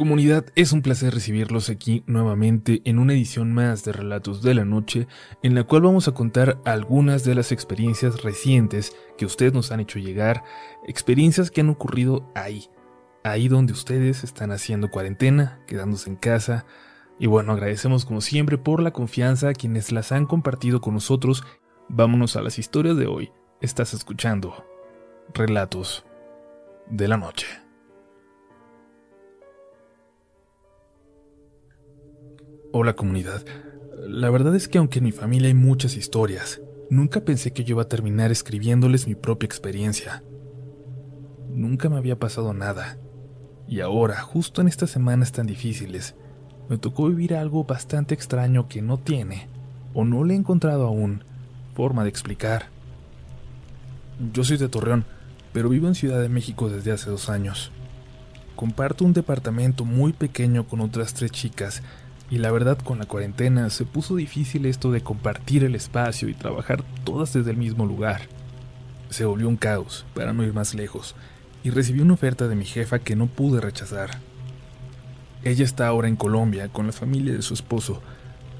Comunidad, es un placer recibirlos aquí nuevamente en una edición más de Relatos de la Noche, en la cual vamos a contar algunas de las experiencias recientes que ustedes nos han hecho llegar, experiencias que han ocurrido ahí, ahí donde ustedes están haciendo cuarentena, quedándose en casa. Y bueno, agradecemos como siempre por la confianza a quienes las han compartido con nosotros. Vámonos a las historias de hoy. Estás escuchando Relatos de la Noche. Hola comunidad. La verdad es que aunque en mi familia hay muchas historias, nunca pensé que yo iba a terminar escribiéndoles mi propia experiencia. Nunca me había pasado nada. Y ahora, justo en estas semanas tan difíciles, me tocó vivir algo bastante extraño que no tiene, o no le he encontrado aún, forma de explicar. Yo soy de Torreón, pero vivo en Ciudad de México desde hace dos años. Comparto un departamento muy pequeño con otras tres chicas y la verdad con la cuarentena se puso difícil esto de compartir el espacio y trabajar todas desde el mismo lugar. Se volvió un caos, para no ir más lejos, y recibí una oferta de mi jefa que no pude rechazar. Ella está ahora en Colombia con la familia de su esposo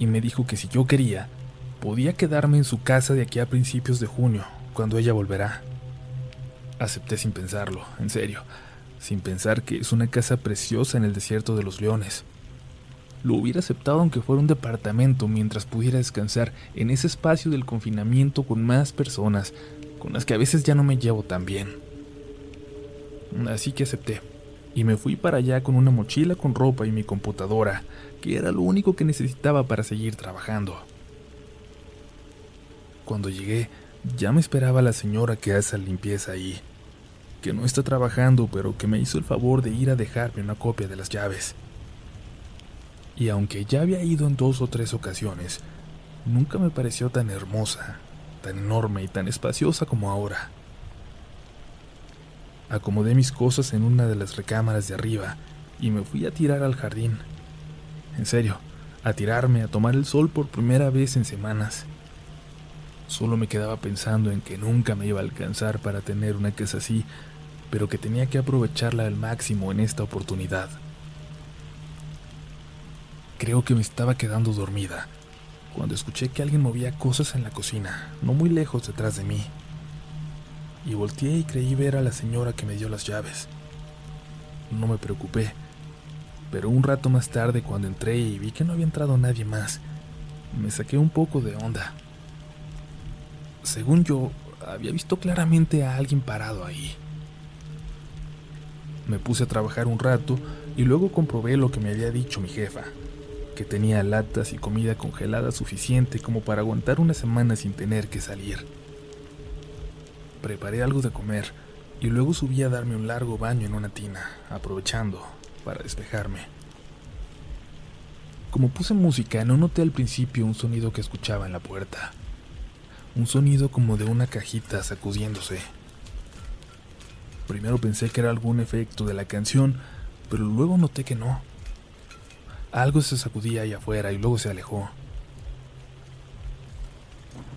y me dijo que si yo quería, podía quedarme en su casa de aquí a principios de junio, cuando ella volverá. Acepté sin pensarlo, en serio, sin pensar que es una casa preciosa en el desierto de los leones lo hubiera aceptado aunque fuera un departamento mientras pudiera descansar en ese espacio del confinamiento con más personas, con las que a veces ya no me llevo tan bien. Así que acepté, y me fui para allá con una mochila con ropa y mi computadora, que era lo único que necesitaba para seguir trabajando. Cuando llegué, ya me esperaba la señora que hace la limpieza ahí, que no está trabajando, pero que me hizo el favor de ir a dejarme una copia de las llaves y aunque ya había ido en dos o tres ocasiones, nunca me pareció tan hermosa, tan enorme y tan espaciosa como ahora. Acomodé mis cosas en una de las recámaras de arriba y me fui a tirar al jardín. En serio, a tirarme a tomar el sol por primera vez en semanas. Solo me quedaba pensando en que nunca me iba a alcanzar para tener una casa así, pero que tenía que aprovecharla al máximo en esta oportunidad. Creo que me estaba quedando dormida cuando escuché que alguien movía cosas en la cocina, no muy lejos detrás de mí. Y volteé y creí ver a la señora que me dio las llaves. No me preocupé, pero un rato más tarde cuando entré y vi que no había entrado nadie más, me saqué un poco de onda. Según yo, había visto claramente a alguien parado ahí. Me puse a trabajar un rato y luego comprobé lo que me había dicho mi jefa que tenía latas y comida congelada suficiente como para aguantar una semana sin tener que salir. Preparé algo de comer y luego subí a darme un largo baño en una tina, aprovechando para despejarme. Como puse música, no noté al principio un sonido que escuchaba en la puerta. Un sonido como de una cajita sacudiéndose. Primero pensé que era algún efecto de la canción, pero luego noté que no. Algo se sacudía ahí afuera y luego se alejó.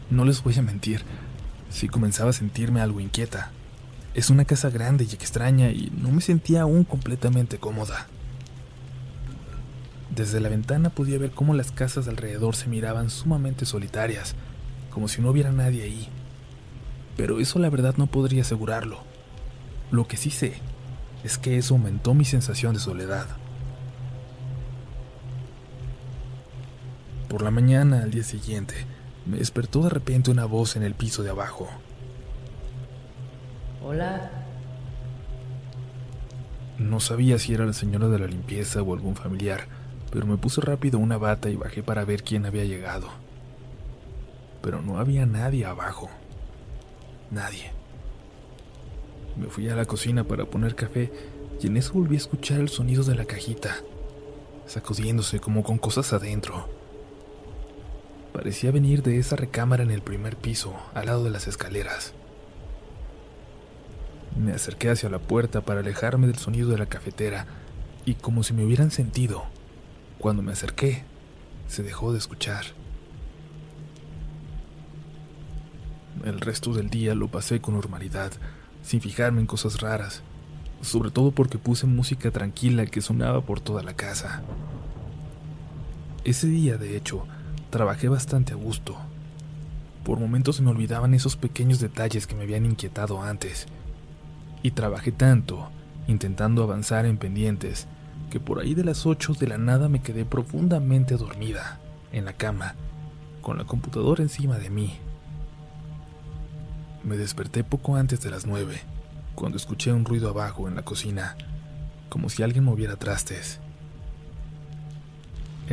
No les voy a mentir, si comenzaba a sentirme algo inquieta. Es una casa grande y extraña y no me sentía aún completamente cómoda. Desde la ventana podía ver cómo las casas alrededor se miraban sumamente solitarias, como si no hubiera nadie ahí. Pero eso la verdad no podría asegurarlo. Lo que sí sé es que eso aumentó mi sensación de soledad. Por la mañana al día siguiente, me despertó de repente una voz en el piso de abajo. Hola. No sabía si era la señora de la limpieza o algún familiar, pero me puse rápido una bata y bajé para ver quién había llegado. Pero no había nadie abajo. Nadie. Me fui a la cocina para poner café y en eso volví a escuchar el sonido de la cajita, sacudiéndose como con cosas adentro. Parecía venir de esa recámara en el primer piso, al lado de las escaleras. Me acerqué hacia la puerta para alejarme del sonido de la cafetera y como si me hubieran sentido, cuando me acerqué, se dejó de escuchar. El resto del día lo pasé con normalidad, sin fijarme en cosas raras. sobre todo porque puse música tranquila que sonaba por toda la casa. Ese día, de hecho, trabajé bastante a gusto. Por momentos se me olvidaban esos pequeños detalles que me habían inquietado antes. Y trabajé tanto, intentando avanzar en pendientes, que por ahí de las 8 de la nada me quedé profundamente dormida, en la cama, con la computadora encima de mí. Me desperté poco antes de las 9, cuando escuché un ruido abajo en la cocina, como si alguien moviera trastes.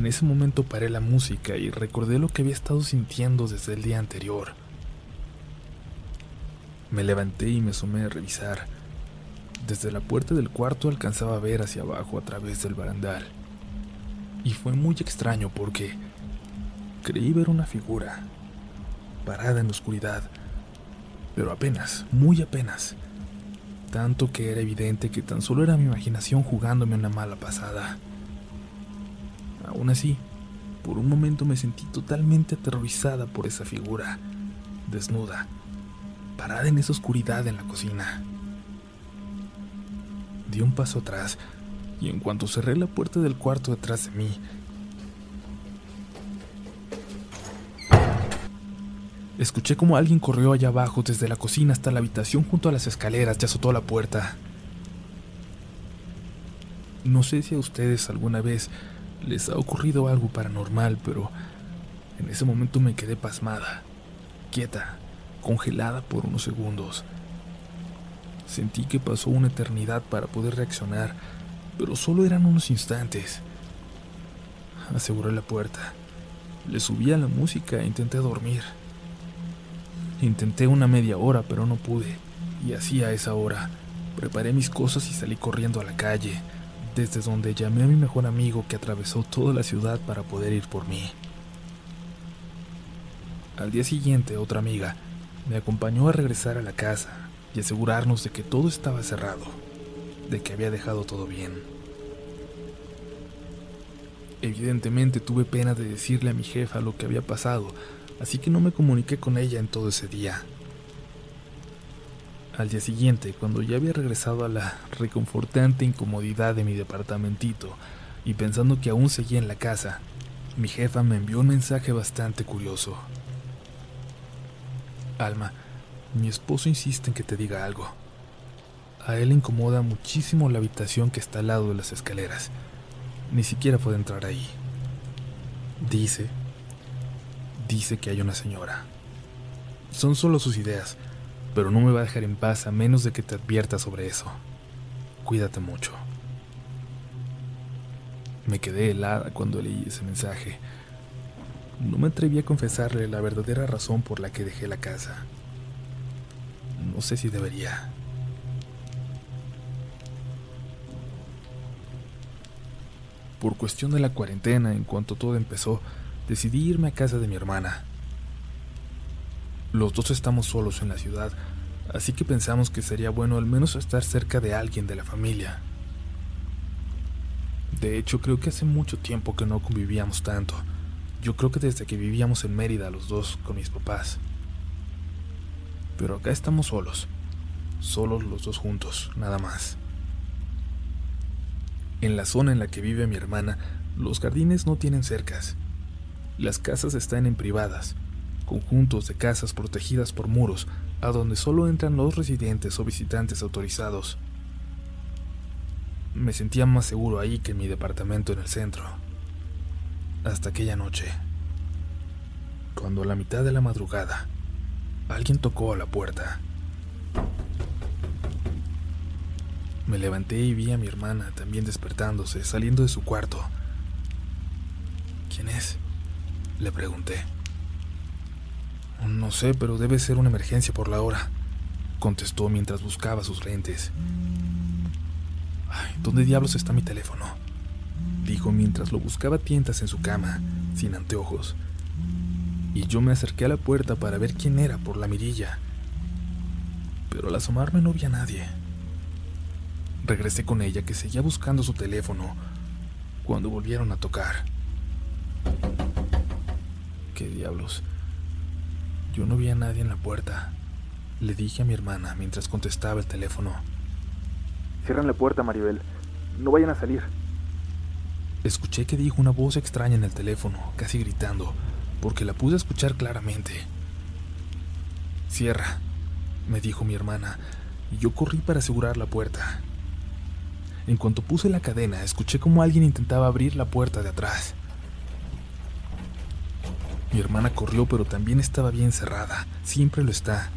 En ese momento paré la música y recordé lo que había estado sintiendo desde el día anterior. Me levanté y me asomé a revisar. Desde la puerta del cuarto alcanzaba a ver hacia abajo a través del barandal. Y fue muy extraño porque creí ver una figura, parada en la oscuridad, pero apenas, muy apenas. Tanto que era evidente que tan solo era mi imaginación jugándome una mala pasada. Aún así, por un momento me sentí totalmente aterrorizada por esa figura, desnuda, parada en esa oscuridad en la cocina. Di un paso atrás y en cuanto cerré la puerta del cuarto detrás de mí, escuché como alguien corrió allá abajo desde la cocina hasta la habitación junto a las escaleras y azotó la puerta. No sé si a ustedes alguna vez les ha ocurrido algo paranormal, pero en ese momento me quedé pasmada, quieta, congelada por unos segundos. Sentí que pasó una eternidad para poder reaccionar, pero solo eran unos instantes. Aseguré la puerta. Le subí a la música e intenté dormir. Intenté una media hora, pero no pude. Y así a esa hora, preparé mis cosas y salí corriendo a la calle, desde donde llamé a mi mejor amigo que atravesó toda la ciudad para poder ir por mí. Al día siguiente, otra amiga me acompañó a regresar a la casa y asegurarnos de que todo estaba cerrado, de que había dejado todo bien. Evidentemente tuve pena de decirle a mi jefa lo que había pasado, así que no me comuniqué con ella en todo ese día. Al día siguiente, cuando ya había regresado a la reconfortante incomodidad de mi departamentito y pensando que aún seguía en la casa, mi jefa me envió un mensaje bastante curioso. Alma, mi esposo insiste en que te diga algo. A él le incomoda muchísimo la habitación que está al lado de las escaleras. Ni siquiera puede entrar ahí. Dice, dice que hay una señora. Son solo sus ideas, pero no me va a dejar en paz a menos de que te advierta sobre eso. Cuídate mucho. Me quedé helada cuando leí ese mensaje. No me atreví a confesarle la verdadera razón por la que dejé la casa. No sé si debería. Por cuestión de la cuarentena, en cuanto todo empezó, decidí irme a casa de mi hermana. Los dos estamos solos en la ciudad, así que pensamos que sería bueno al menos estar cerca de alguien de la familia. De hecho, creo que hace mucho tiempo que no convivíamos tanto. Yo creo que desde que vivíamos en Mérida los dos con mis papás. Pero acá estamos solos. Solos los dos juntos, nada más. En la zona en la que vive mi hermana, los jardines no tienen cercas. Las casas están en privadas, conjuntos de casas protegidas por muros, a donde solo entran los residentes o visitantes autorizados. Me sentía más seguro ahí que en mi departamento en el centro. Hasta aquella noche, cuando a la mitad de la madrugada, Alguien tocó a la puerta. Me levanté y vi a mi hermana también despertándose, saliendo de su cuarto. ¿Quién es? Le pregunté. No sé, pero debe ser una emergencia por la hora, contestó mientras buscaba sus lentes. ¿Dónde diablos está mi teléfono? Dijo mientras lo buscaba tientas en su cama, sin anteojos y yo me acerqué a la puerta para ver quién era por la mirilla. Pero al asomarme no vi a nadie. Regresé con ella que seguía buscando su teléfono cuando volvieron a tocar. ¿Qué diablos? Yo no vi a nadie en la puerta. Le dije a mi hermana mientras contestaba el teléfono. Cierran la puerta, Maribel. No vayan a salir. Escuché que dijo una voz extraña en el teléfono, casi gritando, porque la pude escuchar claramente. Cierra, me dijo mi hermana, y yo corrí para asegurar la puerta. En cuanto puse la cadena, escuché como alguien intentaba abrir la puerta de atrás. Mi hermana corrió, pero también estaba bien cerrada, siempre lo está.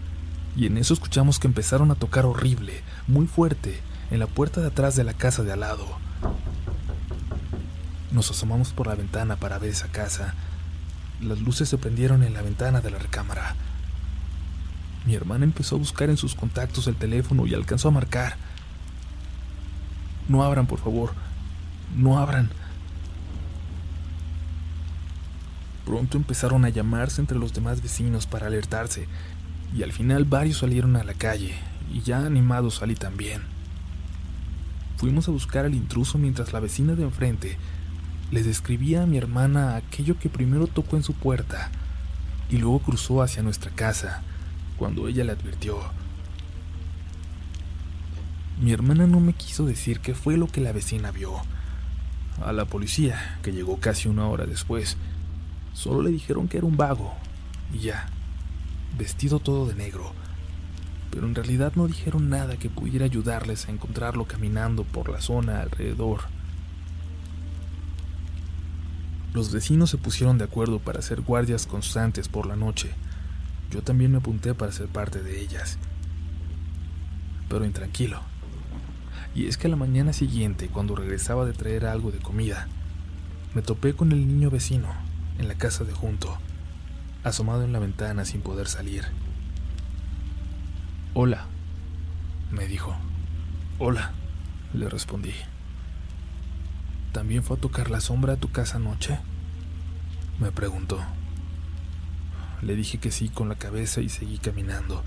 Y en eso escuchamos que empezaron a tocar horrible, muy fuerte, en la puerta de atrás de la casa de al lado. Nos asomamos por la ventana para ver esa casa. Las luces se prendieron en la ventana de la recámara. Mi hermana empezó a buscar en sus contactos el teléfono y alcanzó a marcar. No abran, por favor. No abran. Pronto empezaron a llamarse entre los demás vecinos para alertarse, y al final varios salieron a la calle, y ya animados salí también. Fuimos a buscar al intruso mientras la vecina de enfrente le describía a mi hermana aquello que primero tocó en su puerta y luego cruzó hacia nuestra casa, cuando ella le advirtió. Mi hermana no me quiso decir qué fue lo que la vecina vio. A la policía, que llegó casi una hora después, solo le dijeron que era un vago, y ya, vestido todo de negro, pero en realidad no dijeron nada que pudiera ayudarles a encontrarlo caminando por la zona alrededor. Los vecinos se pusieron de acuerdo para hacer guardias constantes por la noche. Yo también me apunté para ser parte de ellas. Pero intranquilo. Y es que a la mañana siguiente, cuando regresaba de traer algo de comida, me topé con el niño vecino, en la casa de junto, asomado en la ventana sin poder salir. Hola, me dijo. Hola, le respondí. ¿También fue a tocar la sombra a tu casa anoche? Me preguntó. Le dije que sí con la cabeza y seguí caminando.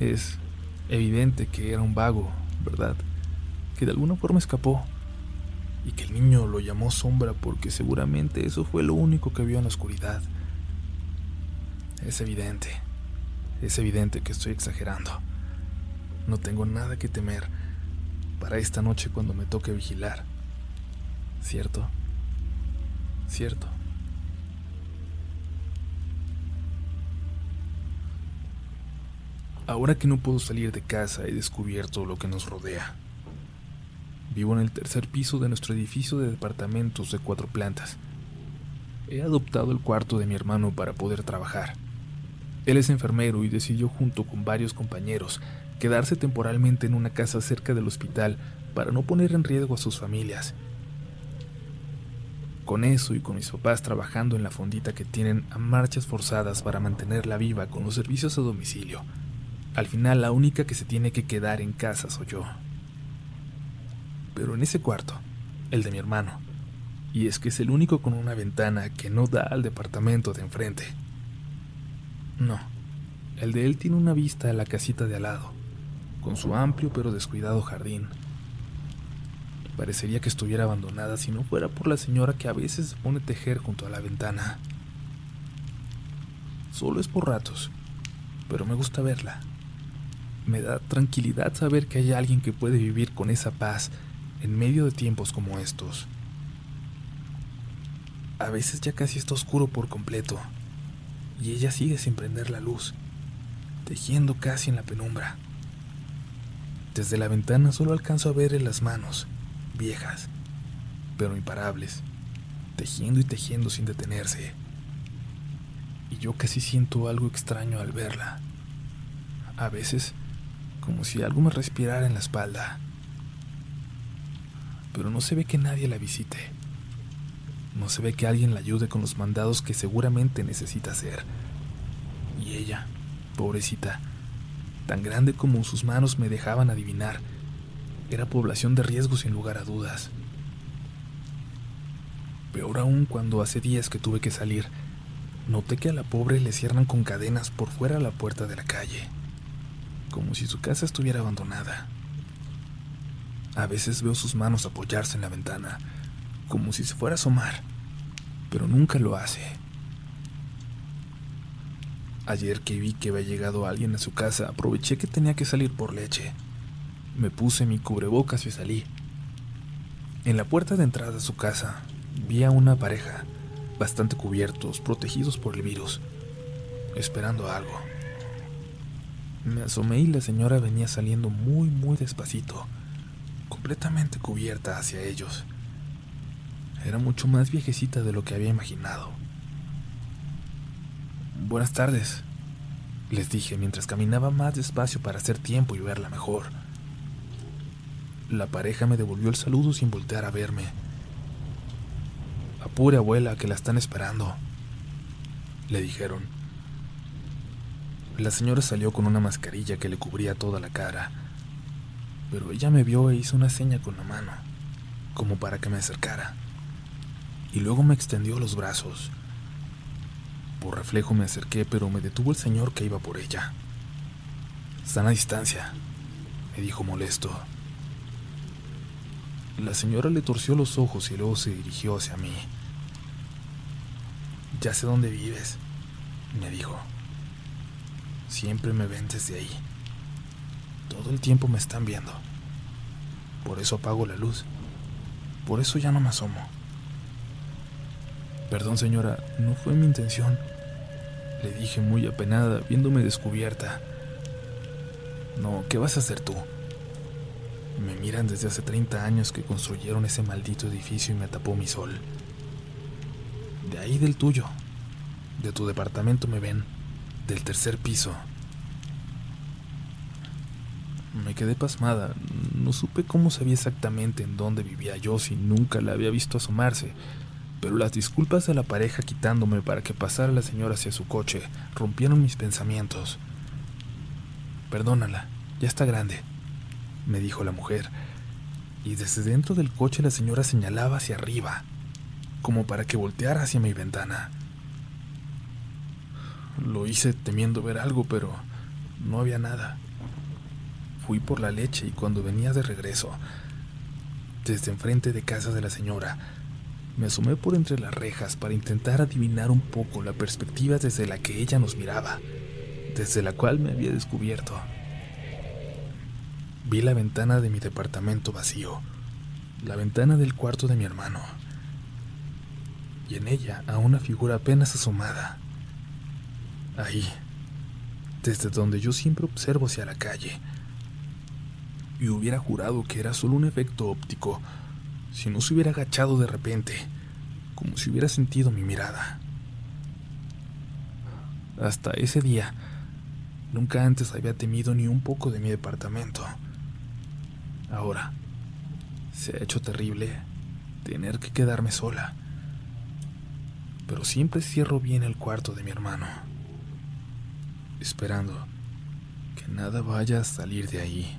Es evidente que era un vago, ¿verdad? Que de alguna forma escapó. Y que el niño lo llamó sombra porque seguramente eso fue lo único que vio en la oscuridad. Es evidente. Es evidente que estoy exagerando. No tengo nada que temer para esta noche cuando me toque vigilar. ¿Cierto? ¿Cierto? Ahora que no puedo salir de casa he descubierto lo que nos rodea. Vivo en el tercer piso de nuestro edificio de departamentos de cuatro plantas. He adoptado el cuarto de mi hermano para poder trabajar. Él es enfermero y decidió junto con varios compañeros quedarse temporalmente en una casa cerca del hospital para no poner en riesgo a sus familias. Con eso y con mis papás trabajando en la fondita que tienen a marchas forzadas para mantenerla viva con los servicios a domicilio, al final la única que se tiene que quedar en casa soy yo. Pero en ese cuarto, el de mi hermano, y es que es el único con una ventana que no da al departamento de enfrente. No, el de él tiene una vista a la casita de al lado, con su amplio pero descuidado jardín. Parecería que estuviera abandonada si no fuera por la señora que a veces pone a tejer junto a la ventana. Solo es por ratos, pero me gusta verla. Me da tranquilidad saber que hay alguien que puede vivir con esa paz en medio de tiempos como estos. A veces ya casi está oscuro por completo, y ella sigue sin prender la luz, tejiendo casi en la penumbra. Desde la ventana solo alcanzo a ver las manos, viejas, pero imparables, tejiendo y tejiendo sin detenerse. Y yo casi siento algo extraño al verla. A veces, como si algo me respirara en la espalda. Pero no se ve que nadie la visite. No se ve que alguien la ayude con los mandados que seguramente necesita hacer. Y ella, pobrecita, tan grande como sus manos me dejaban adivinar, era población de riesgo sin lugar a dudas. Peor aún cuando hace días que tuve que salir, noté que a la pobre le cierran con cadenas por fuera la puerta de la calle, como si su casa estuviera abandonada. A veces veo sus manos apoyarse en la ventana, como si se fuera a asomar, pero nunca lo hace. Ayer que vi que había llegado alguien a su casa, aproveché que tenía que salir por leche Me puse mi cubrebocas y salí. En la puerta de entrada a su casa vi a una pareja, bastante cubiertos, protegidos por el virus, esperando algo. Me asomé y la señora venía saliendo muy, muy despacito, completamente cubierta hacia ellos. Era mucho más viejecita de lo que había imaginado. Buenas tardes, les dije mientras caminaba más despacio para hacer tiempo y verla mejor. La pareja me devolvió el saludo sin voltear a verme. Apure, abuela, que la están esperando, le dijeron. La señora salió con una mascarilla que le cubría toda la cara, pero ella me vio e hizo una seña con la mano, como para que me acercara, y luego me extendió los brazos. Por reflejo me acerqué, pero me detuvo el señor que iba por ella. Están a distancia, me dijo molesto. La señora le torció los ojos y luego se dirigió hacia mí. Ya sé dónde vives, me dijo. Siempre me ven desde ahí. Todo el tiempo me están viendo. Por eso apago la luz. Por eso ya no me asomo. Perdón, señora, no fue mi intención. Le dije muy apenada, viéndome descubierta. No, ¿qué vas a hacer tú? Me miran desde hace 30 años que construyeron ese maldito edificio y me tapó mi sol. De ahí del tuyo. De tu departamento me ven. Del tercer piso. Me quedé pasmada. No supe cómo sabía exactamente en dónde vivía yo si nunca la había visto asomarse. Pero las disculpas de la pareja quitándome para que pasara la señora hacia su coche rompieron mis pensamientos. Perdónala, ya está grande me dijo la mujer, y desde dentro del coche la señora señalaba hacia arriba, como para que volteara hacia mi ventana. Lo hice temiendo ver algo, pero no había nada. Fui por la leche y cuando venía de regreso, desde enfrente de casa de la señora, me asomé por entre las rejas para intentar adivinar un poco la perspectiva desde la que ella nos miraba, desde la cual me había descubierto. Vi la ventana de mi departamento vacío, la ventana del cuarto de mi hermano, y en ella a una figura apenas asomada. Ahí, desde donde yo siempre observo hacia la calle, y hubiera jurado que era solo un efecto óptico si no se hubiera agachado de repente, como si hubiera sentido mi mirada. Hasta ese día, nunca antes había temido ni un poco de mi departamento. Ahora, se ha hecho terrible tener que quedarme sola. Pero siempre cierro bien el cuarto de mi hermano, esperando que nada vaya a salir de ahí.